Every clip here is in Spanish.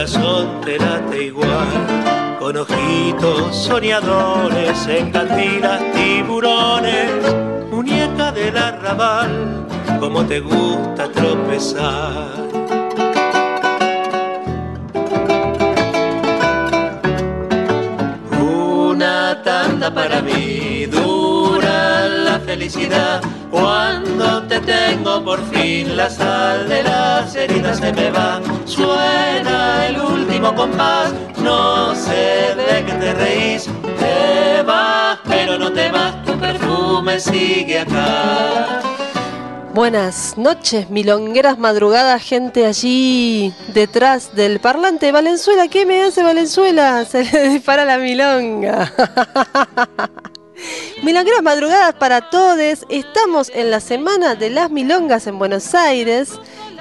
Corazón te late igual. Con ojitos soñadores, encantilas tiburones. Muñeca del arrabal, como te gusta tropezar. Una tanda para mí, dura la felicidad. Cuando te tengo por fin, la sal de las heridas se me va. Suena el último compás, no sé de qué te reís. Te vas, pero no te vas, tu perfume sigue acá. Buenas noches, milongueras madrugadas, gente allí detrás del parlante. Valenzuela, ¿qué me hace Valenzuela? Se le dispara la milonga. Milongueras madrugadas para todos. Estamos en la semana de las milongas en Buenos Aires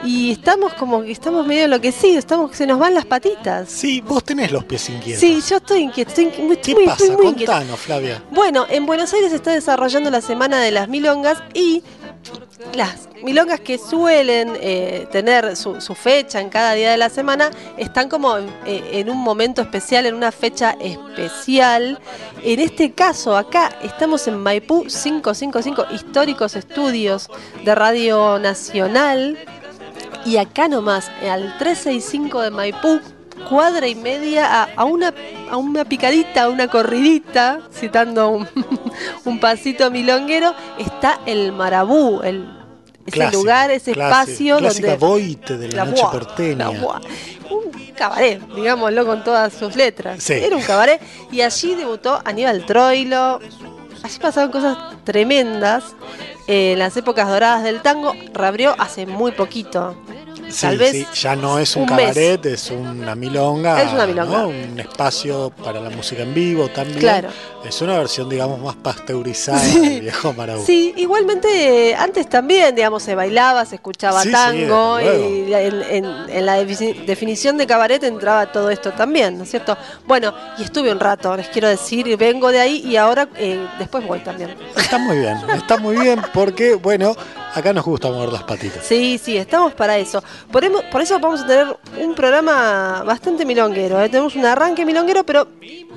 y estamos como que estamos medio enloquecidos, estamos que se nos van las patitas. Sí, vos tenés los pies inquietos. Sí, yo estoy inquieto, estoy inqui- muy- ¿Qué muy- pasa? muy. Contanos, Flavia. Bueno, en Buenos Aires se está desarrollando la Semana de las Milongas y las milongas que suelen eh, tener su, su fecha en cada día de la semana están como en, eh, en un momento especial, en una fecha especial. En este caso, acá estamos en Maipú 555, históricos estudios de Radio Nacional. Y acá nomás, al 365 de Maipú, cuadra y media a, a una, a una picadita, a una corridita, citando un, un pasito milonguero, está el Marabú, el, ese lugar, ese espacio donde... boite de la, noche boa, porteña. la. Un cabaret, digámoslo con todas sus letras. Sí. Era un cabaret. Y allí debutó Aníbal Troilo. Allí pasaron cosas tremendas. Eh, en las épocas doradas del tango, reabrió hace muy poquito. Sí, Tal vez sí, ya no es un, un mes. cabaret, es una milonga. Es una milonga. ¿no? Un espacio para la música en vivo también. Claro. Es una versión, digamos, más pasteurizada Sí. del viejo Marabú. Sí, igualmente eh, antes también, digamos, se bailaba, se escuchaba tango y en, en- en la defi- definición de cabaret entraba todo esto también, ¿no es cierto? Bueno, y estuve un rato, les quiero decir, vengo de ahí y ahora eh, después voy también. Está muy bien, está muy bien porque, bueno, acá nos gusta mover las patitas. Sí, sí, estamos para eso. Por, eso vamos a tener un programa bastante milonguero. ¿eh? Tenemos un arranque milonguero, pero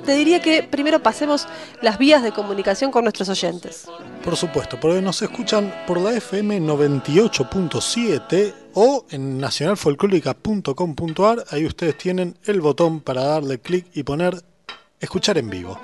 te diría que primero pasemos las vías de comunicación con nuestros oyentes. Por supuesto, porque nos escuchan por la FM 98.7 o en nacionalfolclórica.com.ar. Ahí ustedes tienen el botón para darle clic y poner escuchar en vivo.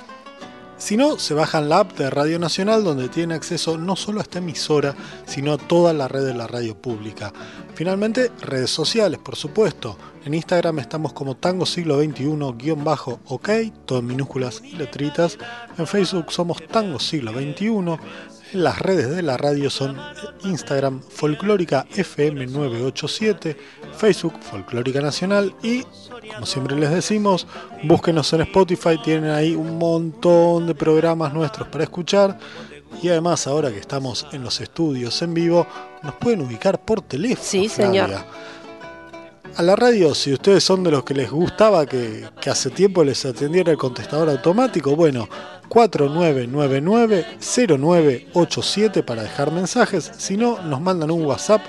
Si no, se bajan la app de Radio Nacional donde tienen acceso no solo a esta emisora, sino a toda la red de la radio pública. Finalmente, redes sociales, por supuesto. En Instagram estamos como Tango Siglo XXI-OK, todo en minúsculas y letritas. En Facebook somos Tango Siglo XXI. Las redes de la radio son Instagram Folclórica FM 987, Facebook Folclórica Nacional y, como siempre les decimos, búsquenos en Spotify, tienen ahí un montón de programas nuestros para escuchar. Y además, ahora que estamos en los estudios en vivo, nos pueden ubicar por teléfono. Sí, señor. A la radio, si ustedes son de los que les gustaba que, que hace tiempo les atendiera el contestador automático, bueno, 4999-0987 para dejar mensajes. Si no, nos mandan un WhatsApp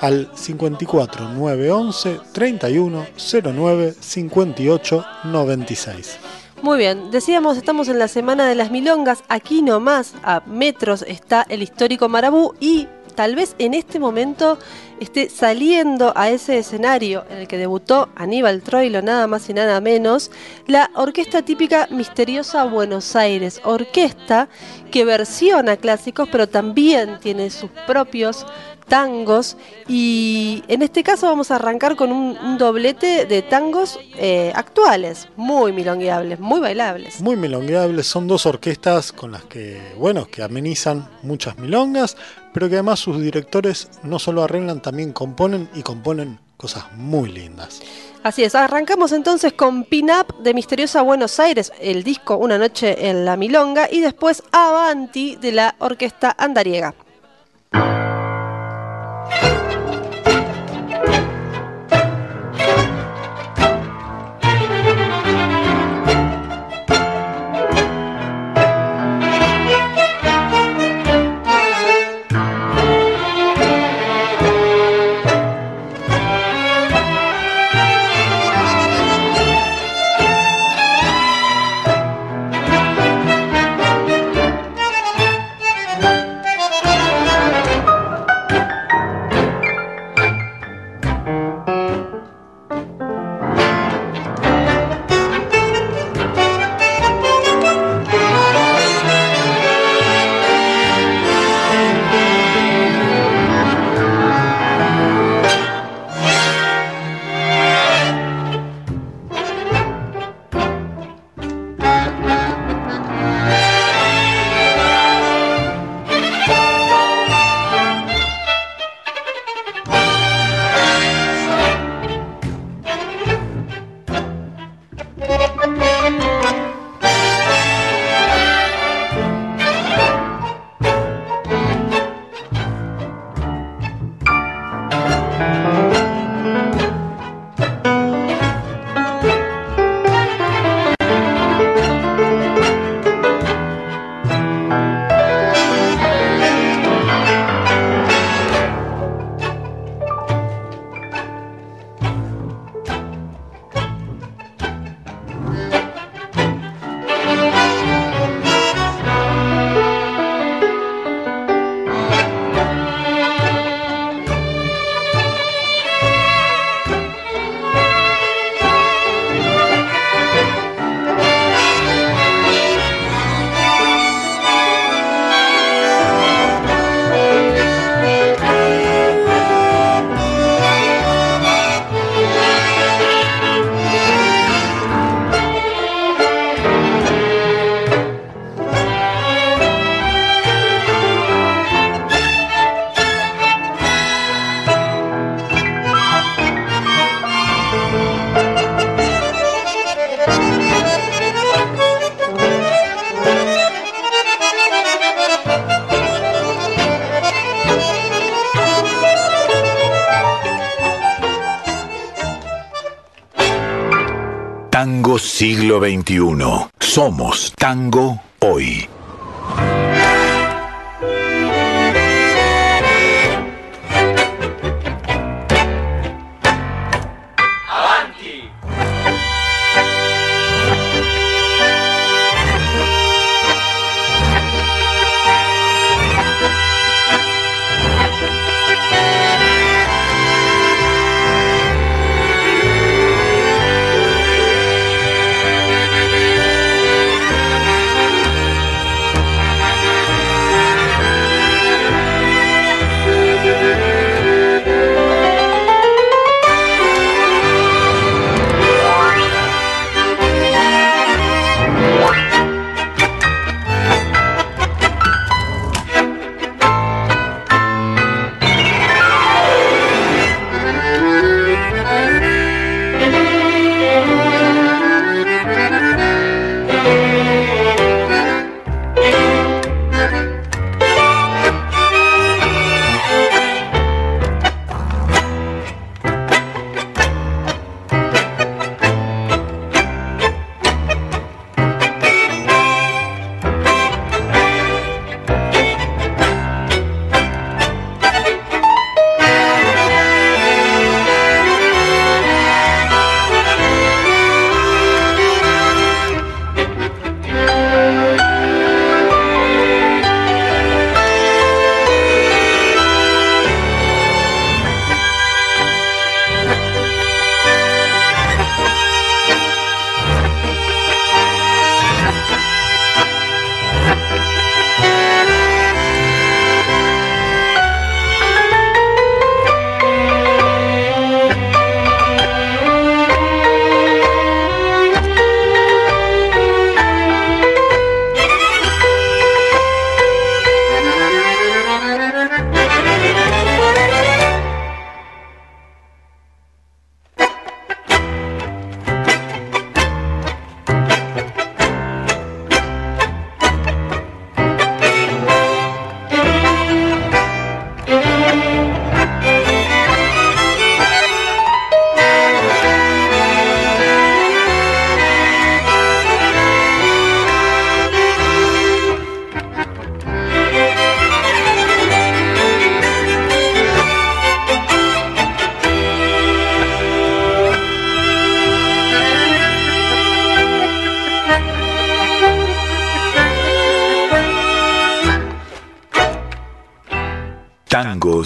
al 54 911 31 09 58 96. Muy bien, decíamos, estamos en la Semana de las Milongas. Aquí nomás, a metros, está el histórico Marabú y tal vez en este momento esté saliendo a ese escenario en el que debutó Aníbal Troilo, nada más y nada menos, la orquesta típica misteriosa Buenos Aires, orquesta que versiona clásicos, pero también tiene sus propios tangos y en este caso vamos a arrancar con un, un doblete de tangos eh, actuales, muy milongueables, muy bailables. Muy milongueables, son dos orquestas con las que, bueno, que amenizan muchas milongas, pero que además sus directores no solo arreglan, también componen y componen cosas muy lindas. Así es, arrancamos entonces con Pin Up de Misteriosa Buenos Aires, el disco Una Noche en la Milonga, y después Avanti de la Orquesta Andariega. Siglo XXI. Somos tango hoy.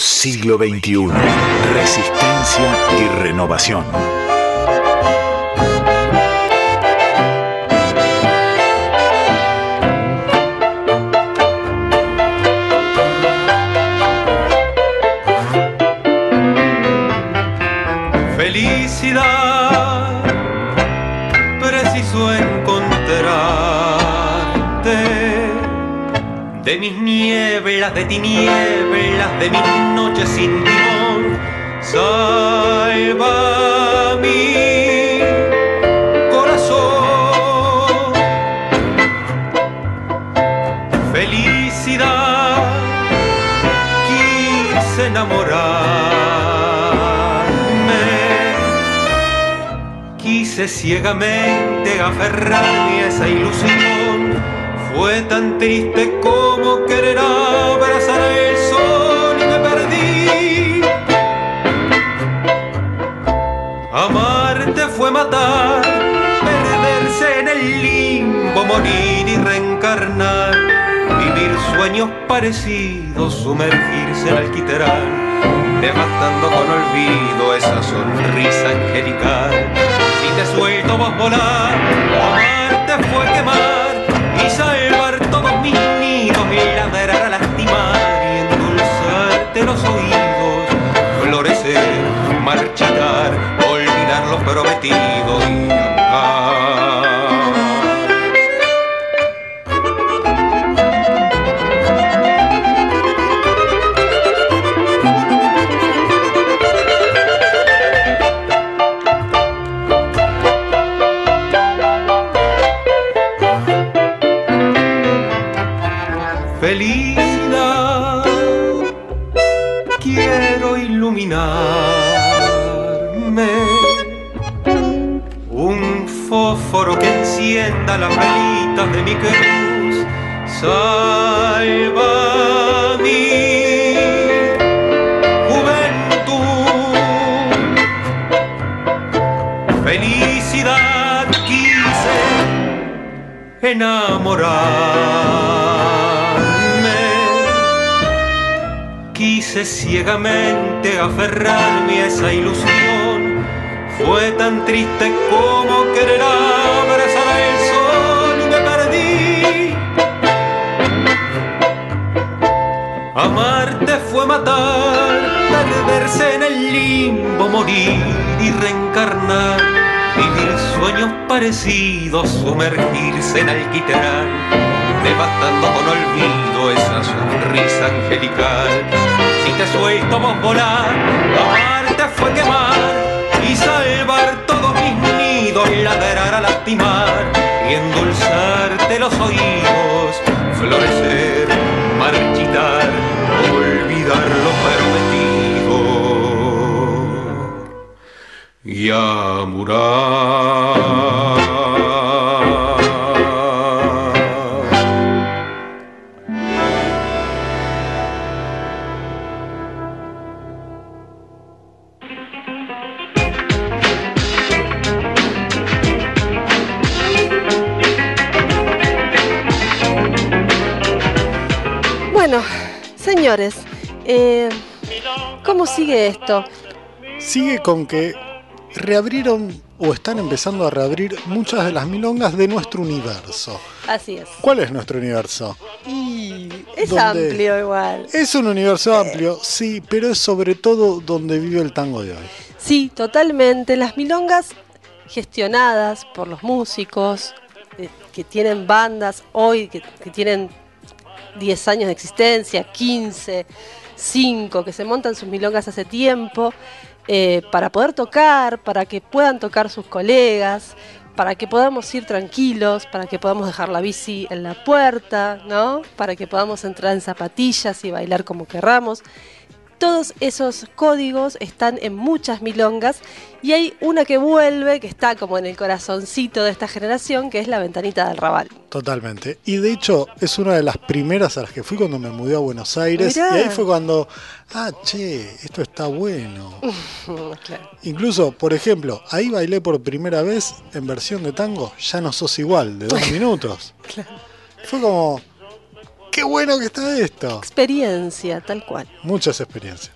Siglo XXI. Resistencia y renovación. Nieblas, de tinieblas, de mis noches sin timón, salva mi corazón. Felicidad, quise enamorarme, quise ciegamente aferrarme a esa ilusión. Fue tan triste como querer morir y reencarnar, vivir sueños parecidos, sumergirse en alquitrán, devastando con olvido esa sonrisa angelical. Si te suelto vos volar, amarte fue quemar y salvar todos mis nidos y ladrar a lastimar y endulzarte los oídos, florecer, marchitar, olvidar lo prometido aferrarme a esa ilusión. Fue tan triste como querer abrazar el sol y me perdí. Amarte fue matar, perderse en el limbo, morir y reencarnar, vivir sueños parecidos, sumergirse en alquitrán, devastando con olvido esa sonrisa angelical. Si te suelto volar, amarte fue quemar y salvar todos mis nidos, ladrar a lastimar y endulzarte los oídos, florecer, marchitar, olvidar lo prometido y amurar. ¿Cómo sigue esto? Sigue con que reabrieron o están empezando a reabrir muchas de las milongas de nuestro universo. Así es. ¿Cuál es nuestro universo? Y es amplio igual. Es un universo amplio, sí, pero es sobre todo donde vive el tango de hoy. Sí, totalmente. Las milongas gestionadas por los músicos eh, que tienen bandas hoy, que, que tienen 10 años de existencia, 15, 5, que se montan sus milongas hace tiempo, eh, para poder tocar, para que puedan tocar sus colegas, para que podamos ir tranquilos, para que podamos dejar la bici en la puerta, ¿no? Para que podamos entrar en zapatillas y bailar como querramos. Todos esos códigos están en muchas milongas y hay una que vuelve, que está como en el corazoncito de esta generación, que es la ventanita del Raval. Totalmente. Y de hecho es una de las primeras a las que fui cuando me mudé a Buenos Aires. Mirá. Y ahí fue cuando, ah, che, esto está bueno. Claro. Incluso, por ejemplo, ahí bailé por primera vez en versión de tango, ya no sos igual, de dos minutos. Fue como, qué bueno que está esto. Experiencia, tal cual. Muchas experiencias.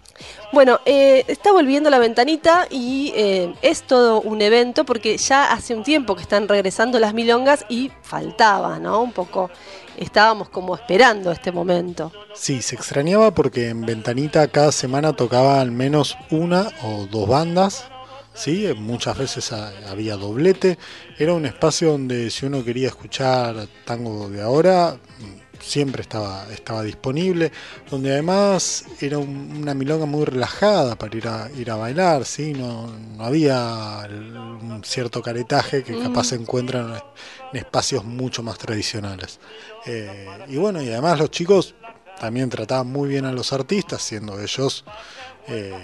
Bueno, eh, está volviendo la ventanita y eh, es todo un evento porque ya hace un tiempo que están regresando las milongas y faltaba, ¿no? Un poco, estábamos como esperando este momento. Sí, se extrañaba porque en Ventanita cada semana tocaba al menos una o dos bandas. Sí, muchas veces ha- había doblete. Era un espacio donde si uno quería escuchar tango de ahora, siempre estaba, estaba disponible, donde además era un- una milonga muy relajada para ir a, ir a bailar, ¿sí? no, no había el- un cierto caretaje que capaz se encuentra en, en espacios mucho más tradicionales. Eh, y bueno, y además los chicos también trataban muy bien a los artistas, siendo ellos... eh,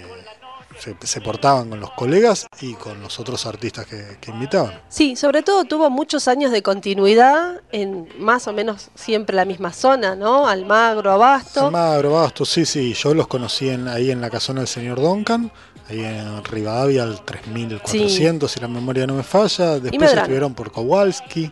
se, se portaban con los colegas y con los otros artistas que, que invitaban. Sí, sobre todo tuvo muchos años de continuidad en más o menos siempre la misma zona, ¿no? Almagro, Abasto. Almagro, Bastos, sí, sí, yo los conocí en- ahí en la casona del señor Duncan, ahí en Rivadavia al 3400, si la memoria no me falla. Después estuvieron por Kowalski.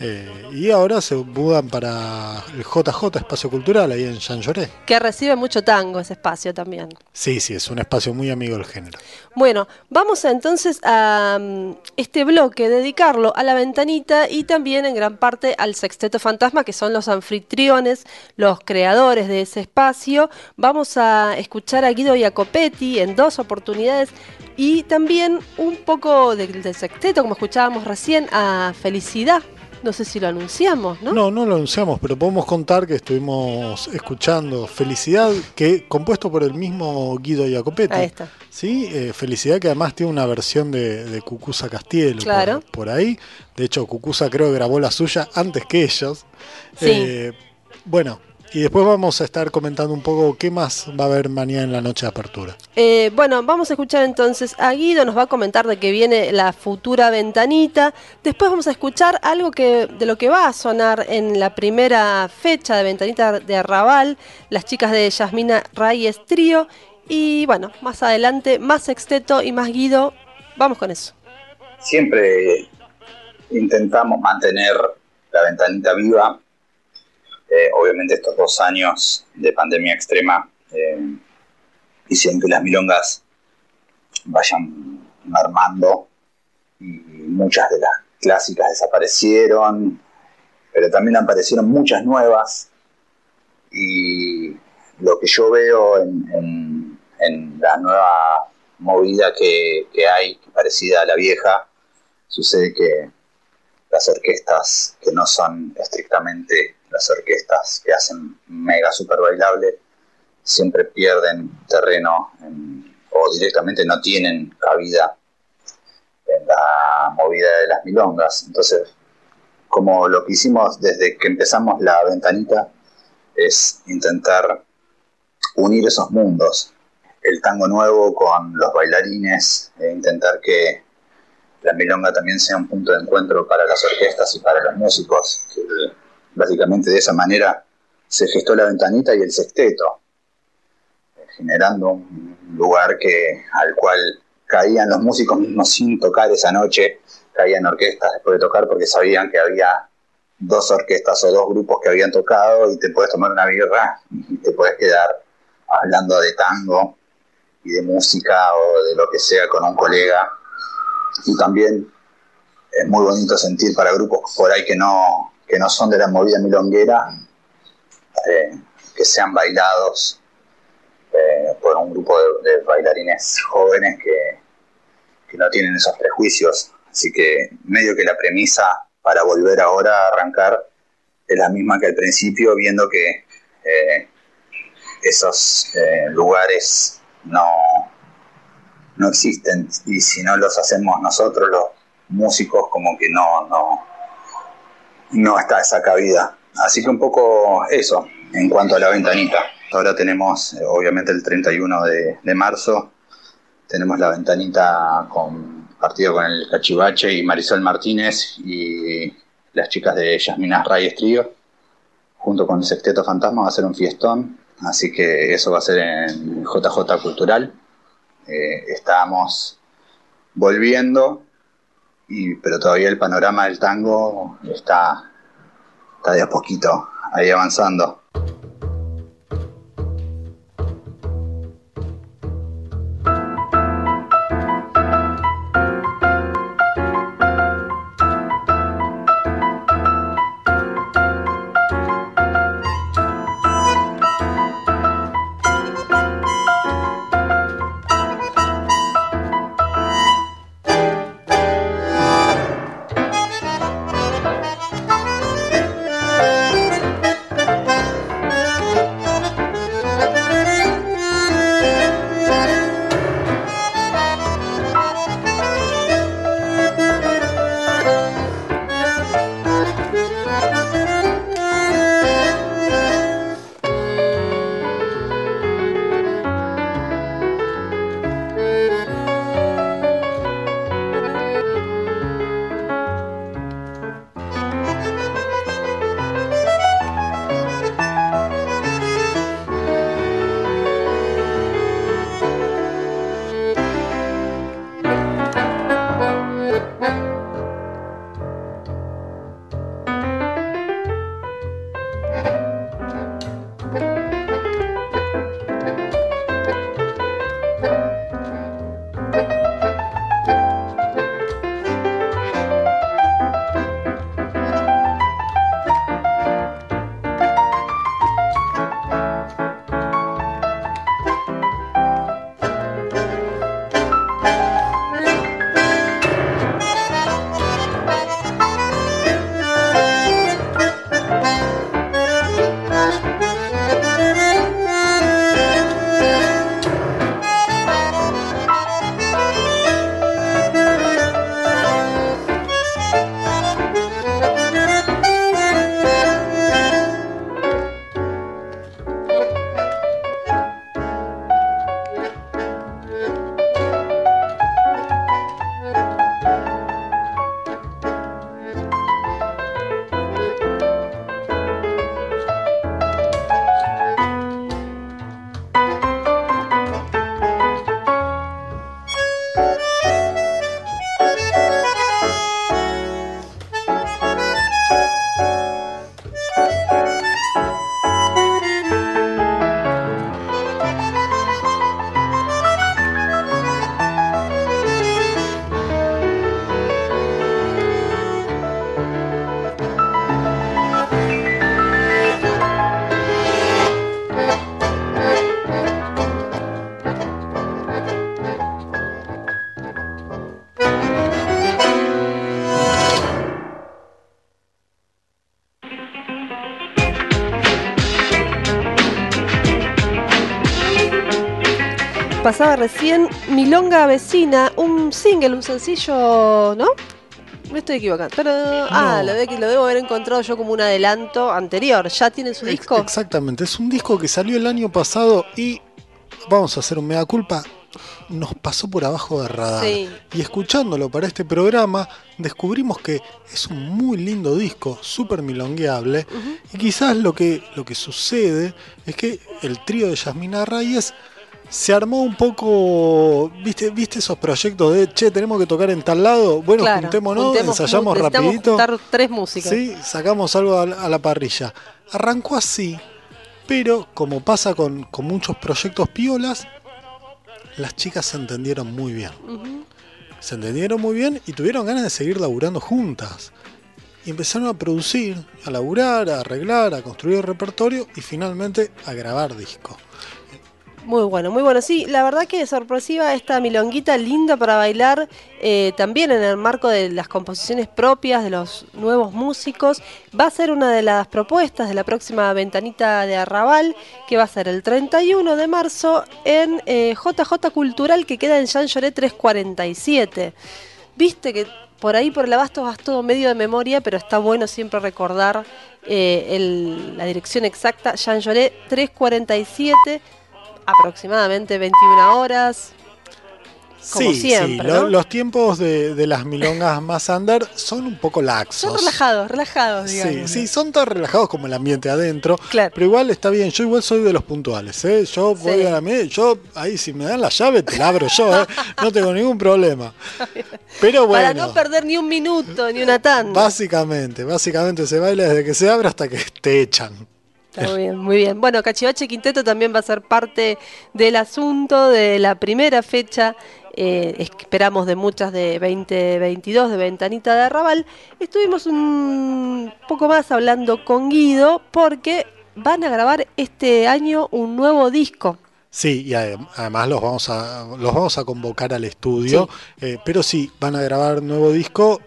Eh, y ahora se mudan para el JJ Espacio Cultural, ahí en Jean Lloré. que recibe mucho tango ese espacio también. Sí, sí, es un espacio muy amigo del género. Bueno, vamos a, entonces a mm, este bloque, dedicarlo a la ventanita y también en gran parte al Sexteto Fantasma, que son los anfitriones, los creadores de ese espacio. Vamos a escuchar a Guido Jacopetti en dos oportunidades y también un poco del, del sexteto, como escuchábamos recién, a Felicidad. No sé si lo anunciamos, ¿no? ¿no? no, lo anunciamos, pero podemos contar que estuvimos escuchando Felicidad, que compuesto por el mismo Guido Jacopetti. Ahí está. Sí, eh, Felicidad que además tiene una versión de, de Cucusa Castielo por- Claro. por, ahí. De hecho, Cucusa creo que grabó la suya antes que ellos. Sí. Eh, bueno, y después vamos a estar comentando un poco qué más va a haber mañana en la noche de apertura. Eh, bueno, vamos a escuchar entonces a Guido, nos va a comentar de que viene la futura ventanita. Después vamos a escuchar algo que de lo que va a sonar en la primera fecha de ventanita de Arrabal, las chicas de Yasmina Reyes Trío. Y bueno, más adelante, más sexteto y más Guido. Vamos con eso. siempre intentamos mantener la ventanita viva. Obviamente estos dos años de pandemia extrema eh, hicieron que las milongas vayan mermando y muchas de las clásicas desaparecieron, pero también aparecieron muchas nuevas y lo que yo veo en, la nueva movida que hay, parecida a la vieja, sucede que las orquestas que no son estrictamente las orquestas que hacen mega super bailable, siempre pierden terreno en- o directamente no tienen cabida en la movida de las milongas. Entonces, como lo que hicimos desde que empezamos la ventanita, es intentar unir esos mundos, el tango nuevo con los bailarines, e intentar que la milonga también sea un punto de encuentro para las orquestas y para los músicos, básicamente de esa manera se gestó la ventanita y el sexteto, eh, generando un lugar que al cual caían los músicos mismos sin tocar esa noche, caían orquestas después de tocar porque sabían que había dos orquestas o dos grupos que habían tocado y te puedes tomar una birra y te puedes quedar hablando de tango y de música o de lo que sea con un colega. Y también es muy bonito sentir para grupos por ahí que no, que no son de la movida milonguera, eh, que sean bailados eh, por un grupo de, bailarines jóvenes que, que no tienen esos prejuicios. Así que medio que la premisa para volver ahora a arrancar es la misma que al principio, viendo que eh, esos lugares no, no existen y si no los hacemos nosotros los músicos como que no, no, no está esa cabida. Así que un poco eso en cuanto a la ventanita. Ahora tenemos eh, obviamente el 31 de, de marzo, tenemos la ventanita con partido con el Cachivache y Marisol Martínez y las chicas de Yasmina Reyes Trío, junto con el Sexteto Fantasma, va a ser un fiestón, así que eso va a ser en JJ Cultural. Eh, estamos volviendo, y, pero todavía el panorama del tango está, está de a poquito ahí avanzando. Recién Milonga Vecina, un single, un sencillo, ¿no? Me estoy equivocando. Pero, ah, lo, de, lo debo haber encontrado yo como un adelanto anterior. ¿Ya tiene su disco? Exactamente, es un disco que salió el año pasado y vamos a hacer un mea culpa. Nos pasó por abajo de radar. Sí. Y escuchándolo para este programa, descubrimos que es un muy lindo disco, súper milongueable. Y quizás lo que, lo que sucede es que el trío de Yasmina Reyes se armó un poco, ¿viste, viste esos proyectos de, che, tenemos que tocar en tal lado? Bueno, Claro, juntémonos, juntemos- ensayamos rapidito. tres músicas. Sí, sacamos algo a la, a la parrilla. Arrancó así, pero como pasa con, con muchos proyectos piolas, las chicas se entendieron muy bien. Se entendieron muy bien y tuvieron ganas de seguir laburando juntas. Y empezaron a producir, a laburar, a arreglar, a construir repertorio y finalmente a grabar disco. Muy bueno, muy bueno. Sí, la verdad que sorpresiva esta milonguita linda para bailar, eh, también en el marco de las composiciones propias de los nuevos músicos. Va a ser una de las propuestas de la próxima ventanita de Arrabal, que va a ser el 31 de marzo en eh, JJ Cultural, que queda en Jean Lloré 347. Viste que por ahí, por el abasto, vas todo medio de memoria, pero está bueno siempre recordar eh, la dirección exacta. Jean Lloré 347 aproximadamente 21 horas. Como sí, siempre, sí, los tiempos de, de las milongas más under son un poco laxos. Son relajados, relajados, Sí, digamos. sí, son tan relajados como el ambiente adentro. Claro. Pero igual está bien, yo igual soy de los puntuales, ¿eh? Yo voy Sí. a la yo ahí si me dan la llave te la abro yo, ¿eh? No tengo ningún problema. Pero bueno, Para no perder ni un minuto, ni una tanda. básicamente, básicamente se baila desde que se abre hasta que te echan. Está muy bien, muy bien. Bueno, Cachivache Quinteto también va a ser parte del asunto de la primera fecha. eh, esperamos de muchas de 2022 de Ventanita de Arrabal. Estuvimos un poco más hablando con Guido porque van a grabar este año un nuevo disco. Sí, y adem- además los vamos a los vamos a convocar al estudio, eh, pero sí, van a grabar nuevo disco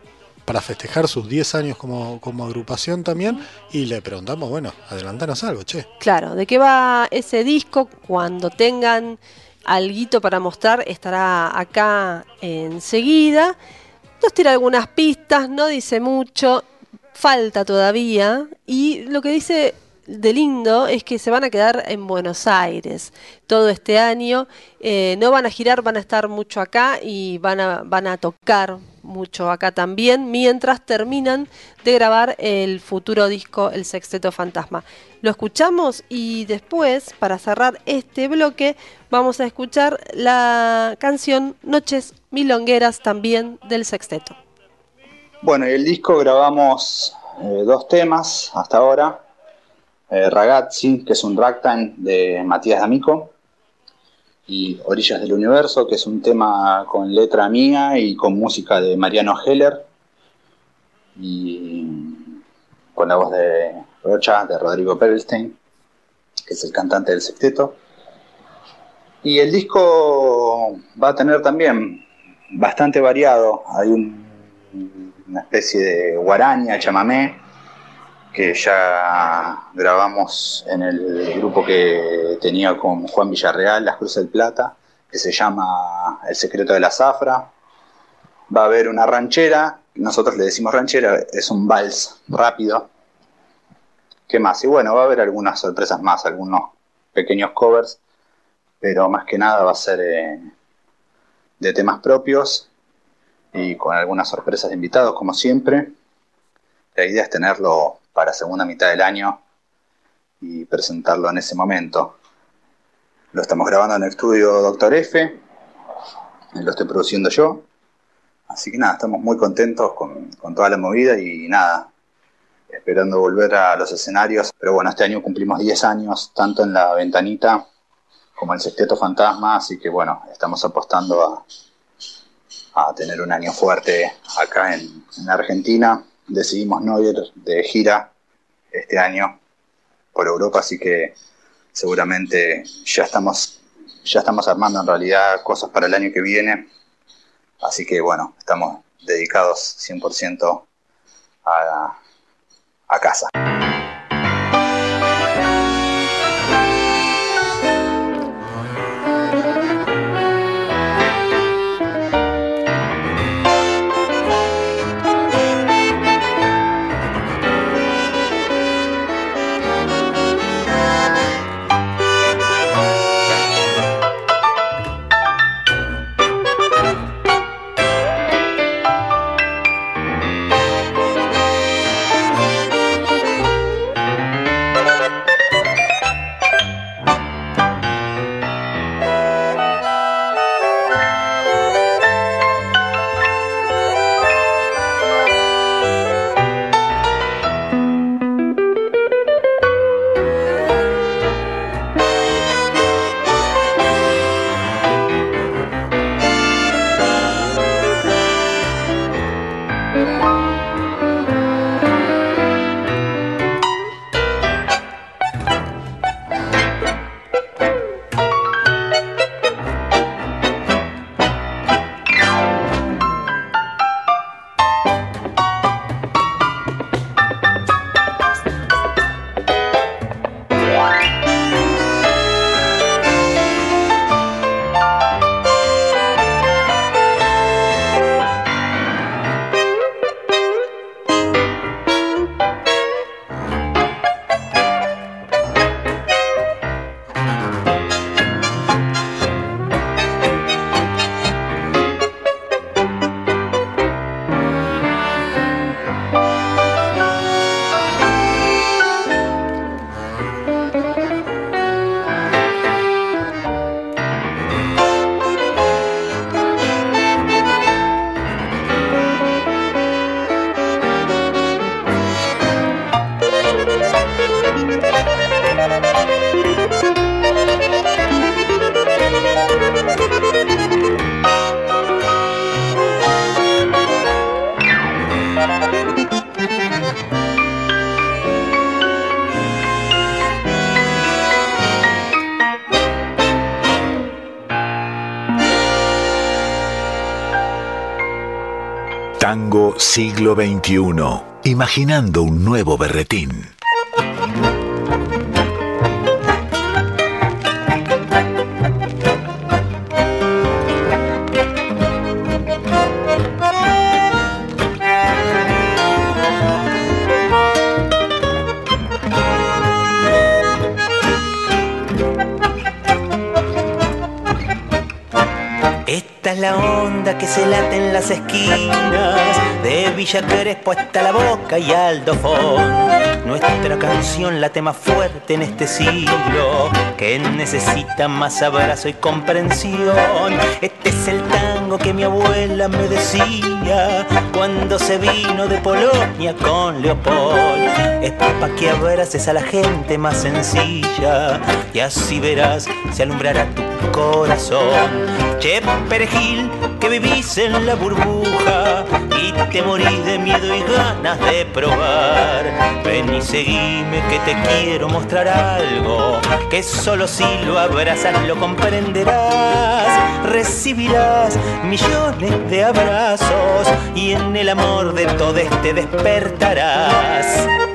para festejar sus 10 años como, como agrupación también y le preguntamos, bueno, adelantanos algo, che. Claro, ¿de qué va ese disco? Cuando tengan alguito para mostrar, estará acá enseguida. Nos tira algunas pistas, no dice mucho, falta todavía. Y lo que dice de lindo es que se van a quedar en Buenos Aires todo este año. Eh, no van a girar, van a estar mucho acá y van a, van a tocar mucho acá también, mientras terminan de grabar el futuro disco El Sexteto Fantasma. Lo escuchamos y después, para cerrar este bloque, vamos a escuchar la canción Noches Milongueras también del Sexteto. Bueno, y el disco grabamos eh, dos temas hasta ahora. Eh, Ragazzi, que es un ragtime de Matías D'Amico, y Orillas del Universo, que es un tema con letra mía y con música de Mariano Heller, y con la voz de Rocha, de Rodrigo Perelstein, que es el cantante del sexteto. Y el disco va a tener también bastante variado. Hay un- una especie de guaraña, chamamé, que ya grabamos en el grupo que tenía con Juan Villarreal, Las Cruces del Plata, que se llama El Secreto de la Zafra. Va a haber una ranchera, nosotros le decimos ranchera, es un vals rápido. ¿Qué más? Y bueno, va a haber algunas sorpresas más, algunos pequeños covers, pero más que nada va a ser eh, de temas propios y con algunas sorpresas de invitados, como siempre. La idea es tenerlo para segunda mitad del año y presentarlo en ese momento. Lo estamos grabando en el estudio Doctor F, lo estoy produciendo yo. Así que nada, estamos muy contentos con, con toda la movida y nada, esperando volver a los escenarios. Pero bueno, este año cumplimos 10 años, tanto en la ventanita como el Sexteto Fantasma, así que bueno, estamos apostando a, a tener un año fuerte acá en Argentina. Decidimos no ir de gira este año por Europa, así que seguramente ya estamos, ya estamos armando en realidad cosas para el año que viene. Así que bueno, estamos dedicados 100% a, a casa. Siglo XXI. Imaginando un nuevo berretín. Que se late en las esquinas de Villa Crespo hasta la boca y Aldofón. Nuestra canción late más fuerte en este siglo que necesita más abrazo y comprensión. Este es el tango que mi abuela me decía cuando se vino de Polonia con Leopold. Es pa' que abraces a la gente más sencilla y así verás, se alumbrará tu corazón. Che, perejil, que vivís en la burbuja y te morís de miedo y ganas de probar. Ven y seguime que te quiero mostrar algo que solo si lo abrazas lo comprenderás. Recibirás millones de abrazos y en el amor de todo este despertarás.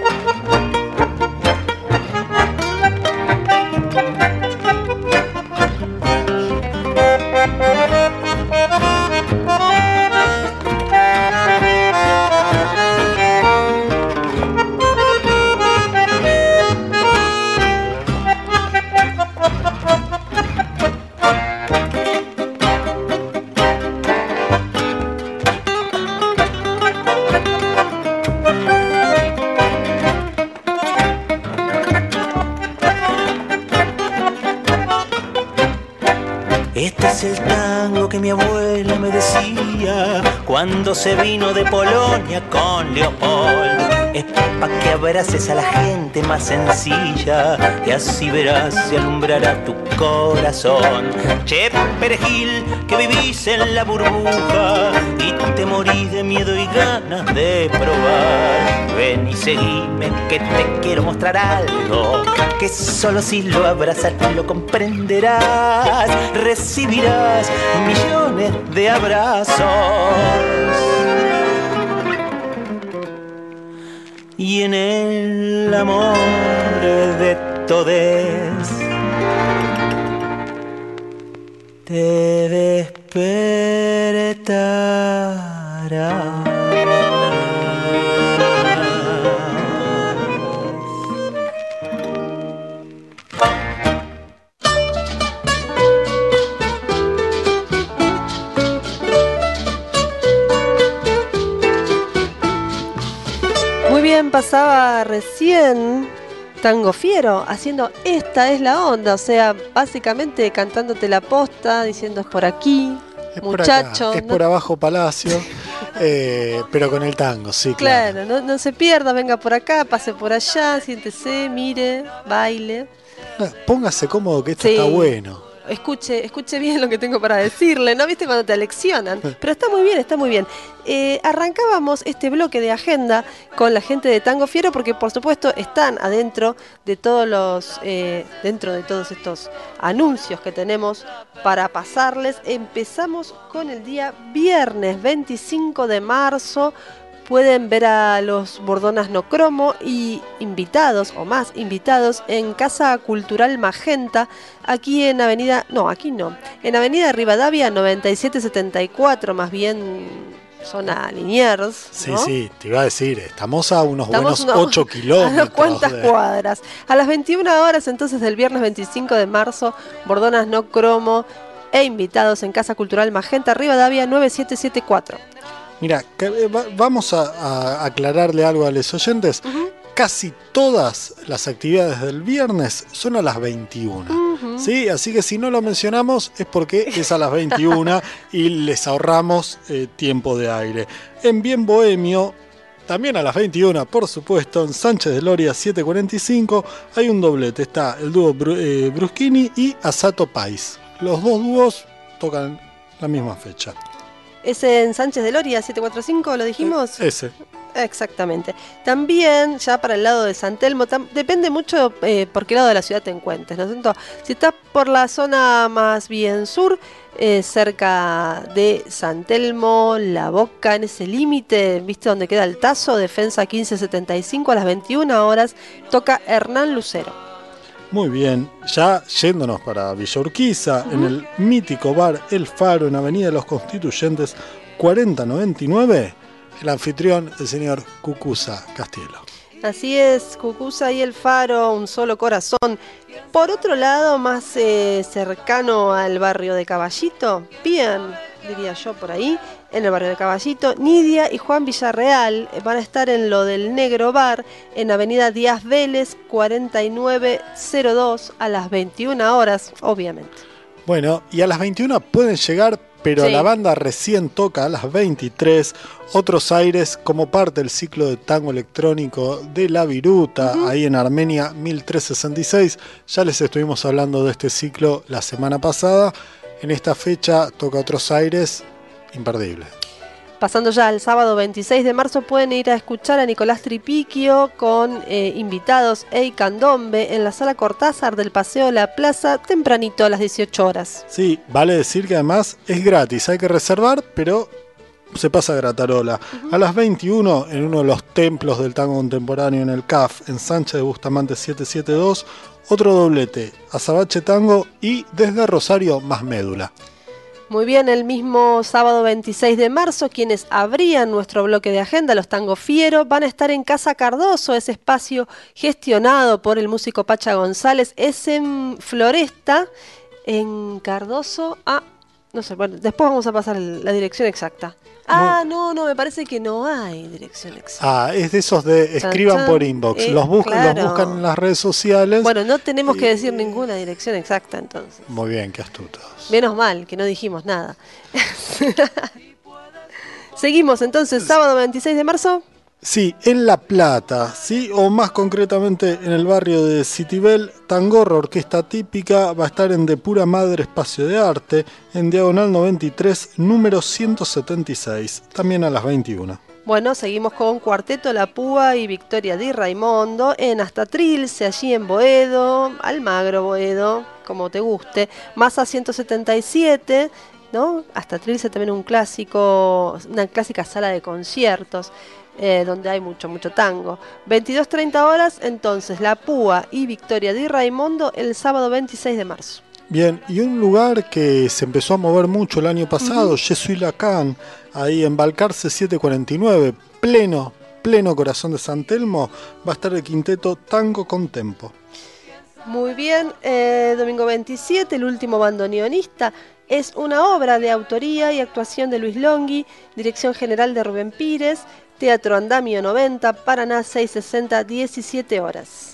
Cuando se vino de Polonia con Leopold. Es pa' que abraces a la gente más sencilla y así verás se alumbrará tu corazón. Che, perejil, que vivís en la burbuja y te morís de miedo y ganas de probar. Ven y seguime que te quiero mostrar algo que solo si lo abrazas lo comprenderás. Recibirás de abrazos. y en el amor de todes te despertarás. Pasaba recién Tango Fiero haciendo esta es la onda, o sea, básicamente cantándote la posta, diciendo es por aquí, Es por muchacho. acá, es no- por abajo Palacio, eh, pero con el tango, sí, claro. Claro, no, no se pierda, venga por acá, pase por allá, siéntese, mire, baile. No, Póngase cómodo que esto Sí. está bueno. Escuche, escuche bien lo que tengo para decirle, ¿no? ¿Viste cuando te aleccionan? Pero está muy bien, está muy bien. Eh, arrancábamos este bloque de agenda con la gente de Tango Fiero porque por supuesto están adentro de todos los, eh, dentro de todos estos anuncios que tenemos para pasarles. Empezamos con el día viernes 25 de marzo. Pueden ver a los Bordonas No Cromo y invitados o más invitados en Casa Cultural Magenta, aquí en Avenida, no, aquí no, en Avenida Rivadavia 9774, más bien zona Liniers. Sí, ¿no? sí, te iba a decir, estamos a unos Estamos buenos unos- 8 A kilómetros. unas cuantas de- cuadras. A las 21 horas entonces del viernes 25 de marzo, Bordonas No Cromo e invitados en Casa Cultural Magenta, Rivadavia 9774. Mira, que, eh, va- vamos a, a aclararle algo a los oyentes. Casi todas las actividades del viernes son a las 21. Ujú. Sí, así que si no lo mencionamos es porque es a las 21 y les ahorramos eh, tiempo de aire. En Bien Bohemio, también a las 21, por supuesto, en Sánchez de Loria 745, hay un doblete. Está el dúo Bru- eh, Bruschini y Asato Pais. Los dos dúos tocan la misma fecha. ¿Es en Sánchez de Loria 745, lo dijimos? Ese. Exactamente. También, ya para el lado de San Telmo, depende mucho eh, por qué lado de la ciudad te encuentres, ¿no es cierto? Si estás por la zona más bien sur, eh, cerca de San Telmo, La Boca, en ese límite, ¿viste donde queda el tazo? Defensa 1575 a las 21 horas, toca Hernán Lucero. Muy bien, ya yéndonos para Villa Urquiza, en el mítico bar El Faro, en Avenida de los Constituyentes 4099, el anfitrión, el señor Cucuza Castielo. Así es, Cucuza y el Faro, un solo corazón. Por otro lado, más eh, cercano al barrio de Caballito, bien, diría yo por ahí, en el barrio de Caballito, Nidia y Juan Villarreal van a estar en lo del Negro Bar, en Avenida Díaz Vélez, 4902, a las 21 horas, obviamente. Bueno, y a las 21 pueden llegar, pero Sí. la banda recién toca a las 23. Otros aires como parte del ciclo de tango electrónico de La Viruta, ahí en Armenia 1366. Ya les estuvimos hablando de este ciclo la semana pasada. En esta fecha toca otros aires imperdibles. Pasando ya al sábado 26 de marzo pueden ir a escuchar a Nicolás Tripiquio con eh, invitados Ey Candombe en la sala Cortázar del Paseo de la Plaza tempranito a las 18 horas. Sí, vale decir que además es gratis, hay que reservar, pero se pasa gratarola. A las 21, en uno de los templos del tango contemporáneo en el CAF, en Sánchez de Bustamante 772, otro doblete, Azabache Tango y desde Rosario más médula. Muy bien, el mismo sábado 26 de marzo, quienes abrían nuestro bloque de agenda, los Tango Fiero, van a estar en Casa Cardoso, ese espacio gestionado por el músico Pacha González, es en Floresta, en Cardoso. Ah, no sé, bueno, después vamos a pasar la dirección exacta. Ah, no, no, me parece que no hay dirección exacta. Ah, es de esos de escriban por inbox, Eh, los, buscan, claro. los buscan en las redes sociales. Bueno, no tenemos que decir ninguna dirección exacta entonces. Muy bien, qué astutos. Menos mal que no dijimos nada. Seguimos entonces, sábado 26 de marzo. Sí, en La Plata, sí, o más concretamente en el barrio de Citibel, Tangorra Orquesta Típica va a estar en De Pura Madre Espacio de Arte, en Diagonal 93, número 176, también a las 21. Bueno, seguimos con Cuarteto La Púa y Victoria Di Raimondo en Hasta Trilce, allí en Boedo, Almagro Boedo, como te guste. Masa 177, ¿no? Hasta Trilce también un clásico, una clásica sala de conciertos. eh, donde hay mucho, mucho tango. 22.30 horas, entonces La Púa y Victoria Di Raimondo el sábado 26 de marzo. Bien, y un lugar que se empezó a mover mucho el año pasado, Je suis Lacan, ahí en Balcarce 749, pleno, pleno corazón de San Telmo, va a estar el quinteto Tango con Tempo. Muy bien, eh, domingo 27, el último bandoneonista. Es una obra de autoría y actuación de Luis Longhi, dirección general de Rubén Pires, Teatro Andamio 90, Paraná 660, 17 horas.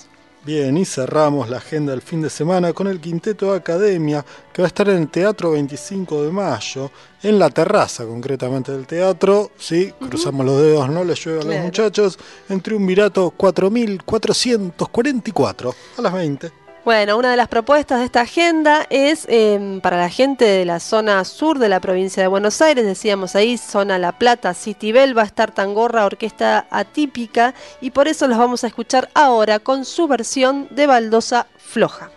Bien, y cerramos la agenda del fin de semana con el quinteto de Academia, que va a estar en el Teatro 25 de Mayo, en la terraza concretamente del teatro. Sí, cruzamos los dedos, no les llueve a los muchachos. En Triunvirato 4444, a las 20. Bueno, una de las propuestas de esta agenda es eh, para la gente de la zona sur de la provincia de Buenos Aires, decíamos ahí, zona La Plata, Citibel, va a estar Tangorra, orquesta atípica, y por eso los vamos a escuchar ahora con su versión de Baldosa Floja.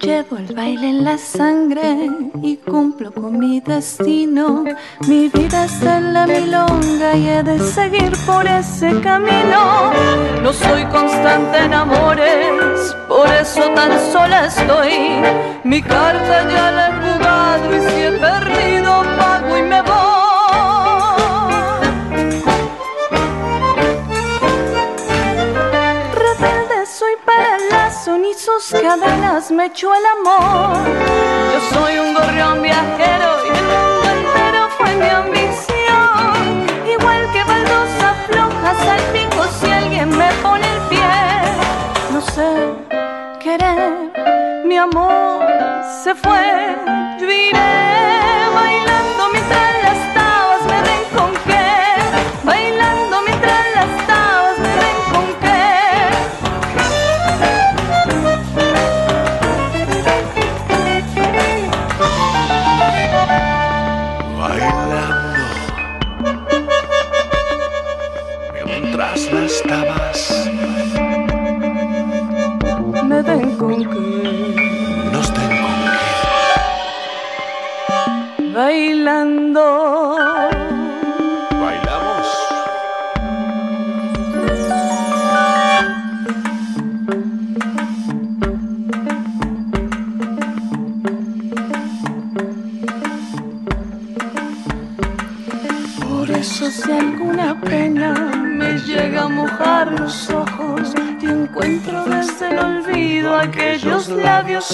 Llevo el baile en la sangre y cumplo con mi destino. Mi vida está en la milonga y he de seguir por ese camino. No soy constante en amores, por eso tan sola estoy. Mi carta ya la he jugado y si he perdido pago y me voy. Lazo, ni sus cadenas me echó el amor. Yo soy un gorrión viajero y el mundo entero fue mi ambición. Igual que baldosa floja, salpico si alguien me pone el pie. No sé querer, mi amor se fue. Yo iré bailando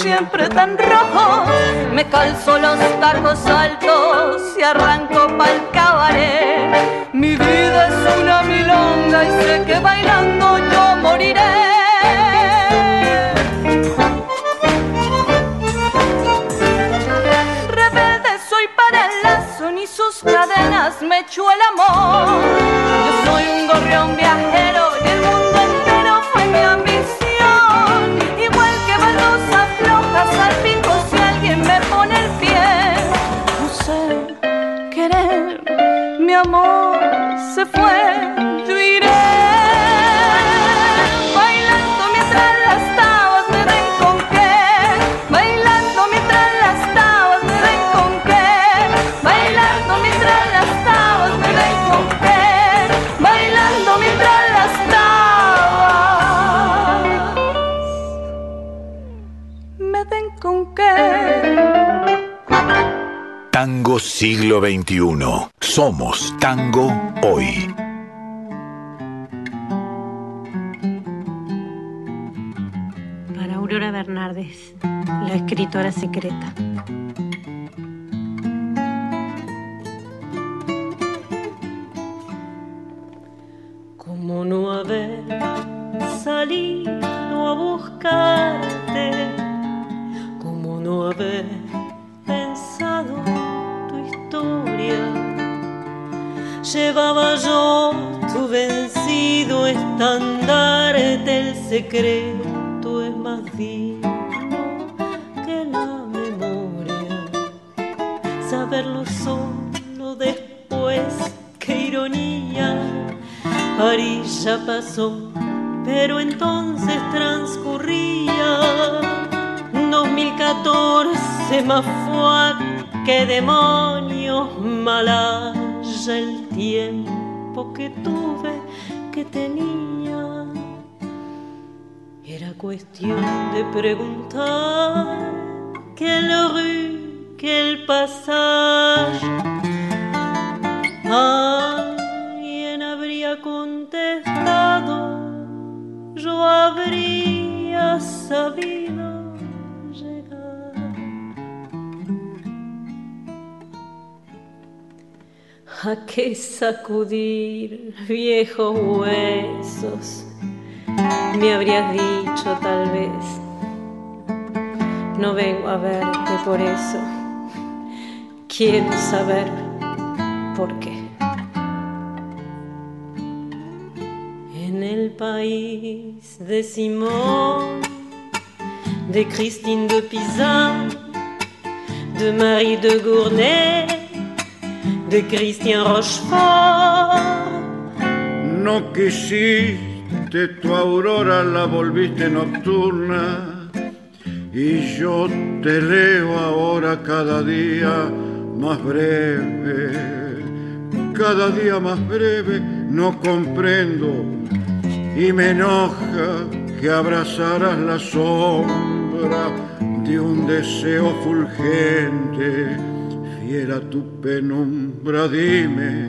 siempre tan rojos. Me calzo los tacos altos y arranco tango hoy. Para Aurora Bernardes, la escritora secreta. ¿Cómo no haber salido a buscarte? Secreto es más digno que la memoria. Saberlo solo después, qué ironía. París ya pasó, pero entonces transcurría 2014 más fue que demonios malas cuestión de preguntar que la rue, que el pasaje. Alguien habría contestado, yo habría sabido ¿A qué sacudir viejos huesos? Me habrías dicho tal vez. No vengo a verte por eso. Quiero saber por qué. En el país de Simón, de Christine de Pizan, de Marie de Gournay de Cristian Rochefort. No quisiste tu aurora, la volviste nocturna. Y yo te leo ahora cada día más breve, cada día más breve, no comprendo. Y me enoja que abrazaras la sombra de un deseo fulgente. Era tu penumbra, dime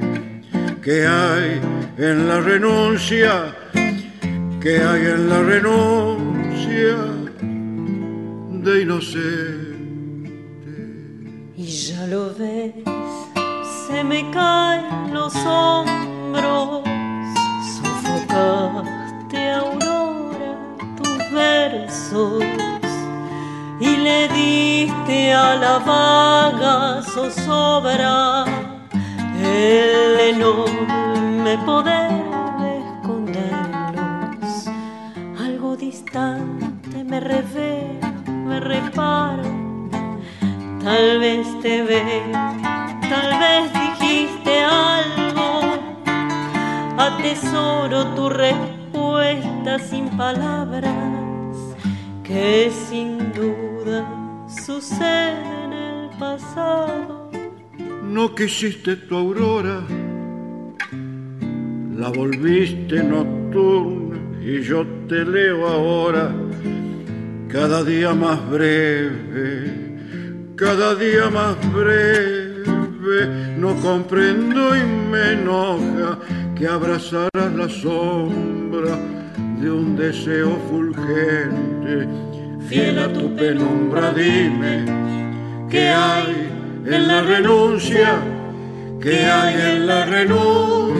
qué hay en la renuncia, qué hay en la renuncia de inocente. Y ya lo ves, se me caen los hombros, sofocaste aurora tus versos y le diste a la vaga zozobra el enorme poder Me revé, me reparo, tal vez te ve, tal vez dijiste algo, atesoro tu respuesta sin palabras que sin duda sucede en el pasado. No quisiste tu aurora, la volviste nocturna y yo te leo ahora cada día más breve, cada día más breve. Ve, no comprendo y me enoja que abrazaras la sombra de un deseo fulgente. Fiel a tu penumbra, dime qué hay en la renuncia, qué hay en la renuncia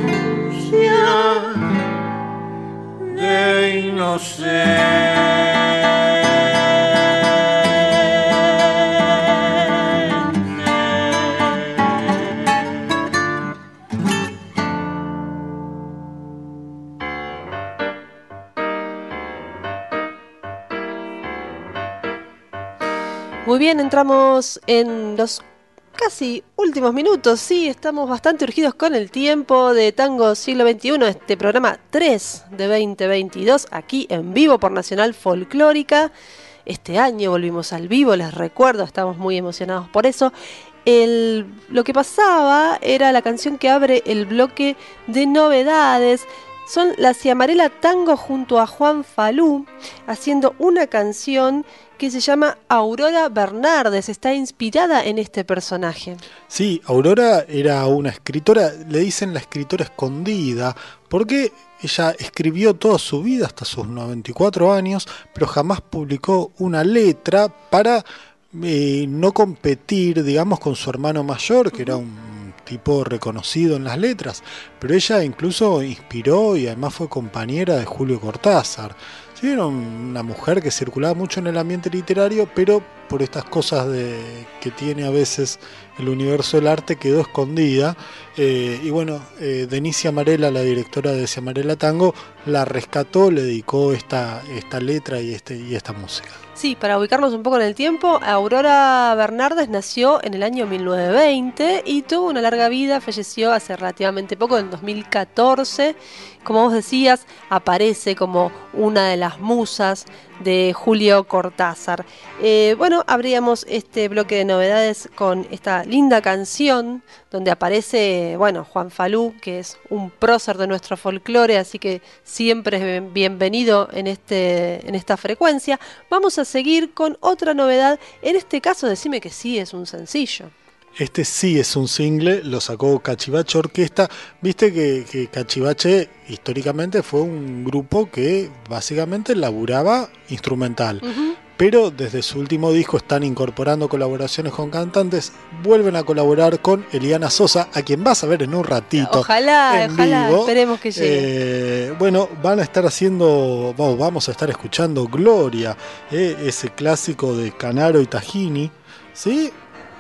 Muy bien, entramos en los casi últimos minutos. Sí, estamos bastante urgidos con el tiempo de Tango Siglo XXI, este programa 3 de 2022, aquí en vivo por Nacional Folclórica. Este año volvimos al vivo, les recuerdo, estamos muy emocionados por eso. Lo que pasaba era la canción que abre el bloque de novedades. Son la Ciamarela Tango junto a Juan Falú, haciendo una canción que se llama Aurora Bernardes. Está inspirada en este personaje. Sí, Aurora era una escritora, le dicen la escritora escondida, porque ella escribió toda su vida hasta sus 94 años, pero jamás publicó una letra para eh, no competir, digamos, con su hermano mayor, que era un tipo reconocido en las letras, pero ella incluso inspiró y además fue compañera de Julio Cortázar. Sí, era una mujer que circulaba mucho en el ambiente literario, pero por estas cosas de, que tiene a veces el universo del arte quedó escondida. Eh, y bueno, eh, Denise Amarela, la directora de Amarela Tango, la rescató, le dedicó esta, esta letra y, este, y esta música. Sí, para ubicarnos un poco en el tiempo, Aurora Bernardes nació en el año 1920 y tuvo una larga vida, falleció hace relativamente poco, en 2014. Como vos decías, aparece como una de las musas de Julio Cortázar. Eh, bueno, abríamos este bloque de novedades con esta linda canción donde aparece, bueno, Juan Falú, que es un prócer de nuestro folclore, así que siempre es bien- bienvenido en, este, en esta frecuencia. Vamos a seguir con otra novedad, en este caso decime que sí es un sencillo. Este sí es un single, lo sacó Cachivache Orquesta. Viste que, que Cachivache históricamente fue un grupo que básicamente laburaba instrumental. Pero desde su último disco están incorporando colaboraciones con cantantes. Vuelven a colaborar con Eliana Sosa, a quien vas a ver en un ratito. Ojalá, en ojalá, vivo. esperemos que llegue. Eh, bueno, van a estar haciendo, vamos, vamos a estar escuchando Gloria, eh, ese clásico de Canaro y Tajini, ¿sí?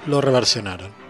Lo reversionaron.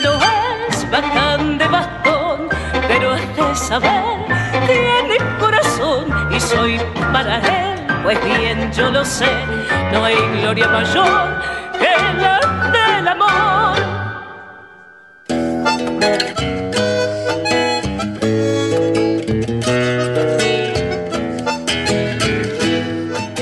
no es bacán de bastón, pero es de saber, tiene corazón y soy para él, pues bien yo lo sé, no hay gloria mayor que la del amor.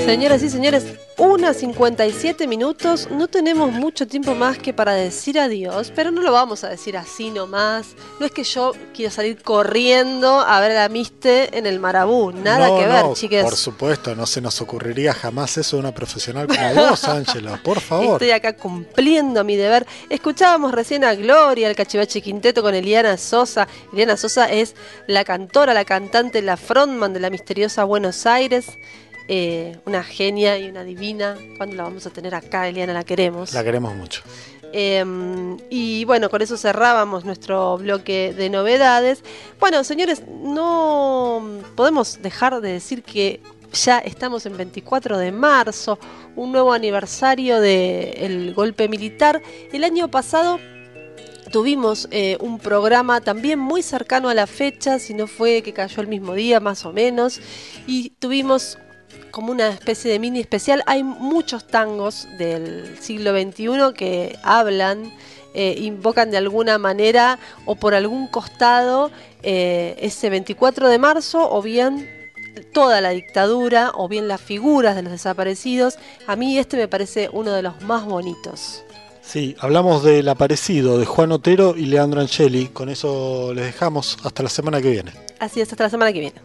Señoras y señores, una 57 minutos. No tenemos mucho tiempo más que para decir adiós, pero no lo vamos a decir así nomás. No es que yo quiero salir corriendo a ver a la Miste en el Marabú. Nada No, que ver, no, chiques. Por supuesto, no se nos ocurriría jamás eso de una profesional como vos, Ángela. Por favor. Estoy acá cumpliendo mi deber. Escuchábamos recién a Gloria, el Cachivache Quinteto con Eliana Sosa. Eliana Sosa es la cantora, la cantante, la frontman de la misteriosa Buenos Aires. Eh, una genia y una divina. ¿Cuándo la vamos a tener acá, Eliana? La queremos. La queremos mucho. Eh, y bueno, con eso cerrábamos nuestro bloque de novedades. Bueno, señores, no podemos dejar de decir que ya estamos en 24 de marzo, un nuevo aniversario del golpe militar. El año pasado tuvimos eh, un programa también muy cercano a la fecha, si no fue que cayó el mismo día más o menos, y tuvimos como una especie de mini especial. Hay muchos tangos del siglo XXI que hablan, eh, invocan de alguna manera o por algún costado eh, ese 24 de marzo o bien toda la dictadura o bien las figuras de los desaparecidos. A mí este me parece uno de los más bonitos. Sí, hablamos del aparecido de Juan Otero y Leandro Angeli. Con eso les dejamos hasta la semana que viene. Así es, hasta la semana que viene.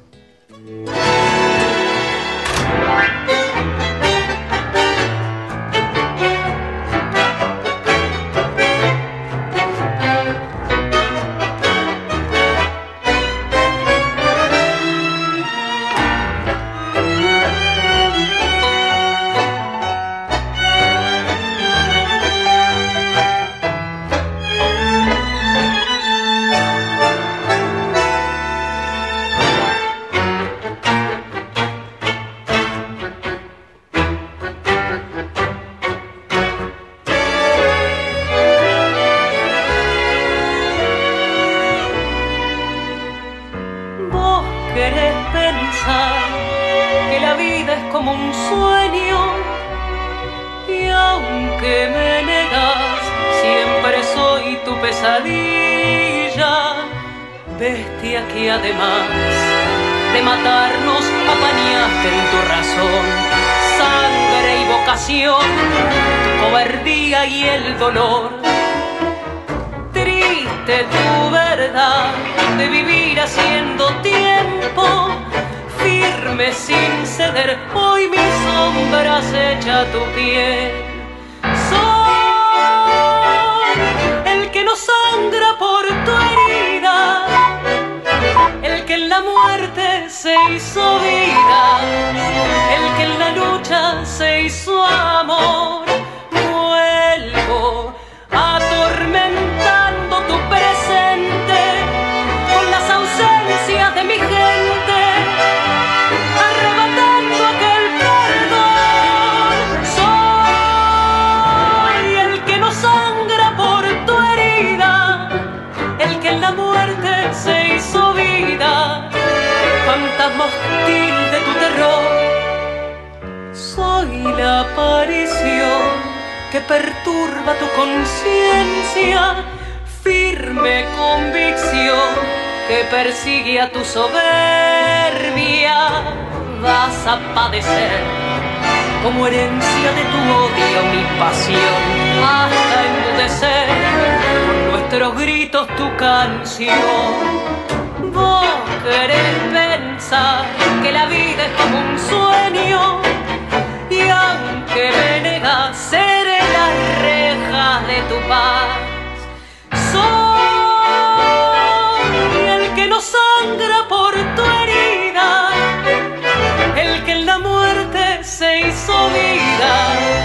Hostil de tu terror. Soy la aparición que perturba tu conciencia, firme convicción que persigue a tu soberbia. Vas a padecer como herencia de tu odio mi pasión, hasta enmudecer nuestros gritos tu canción. Vos querés pensar que la vida es como un sueño y aunque me negas seré las rejas de tu paz. Soy el que no sangra por tu herida, el que en la muerte se hizo vida,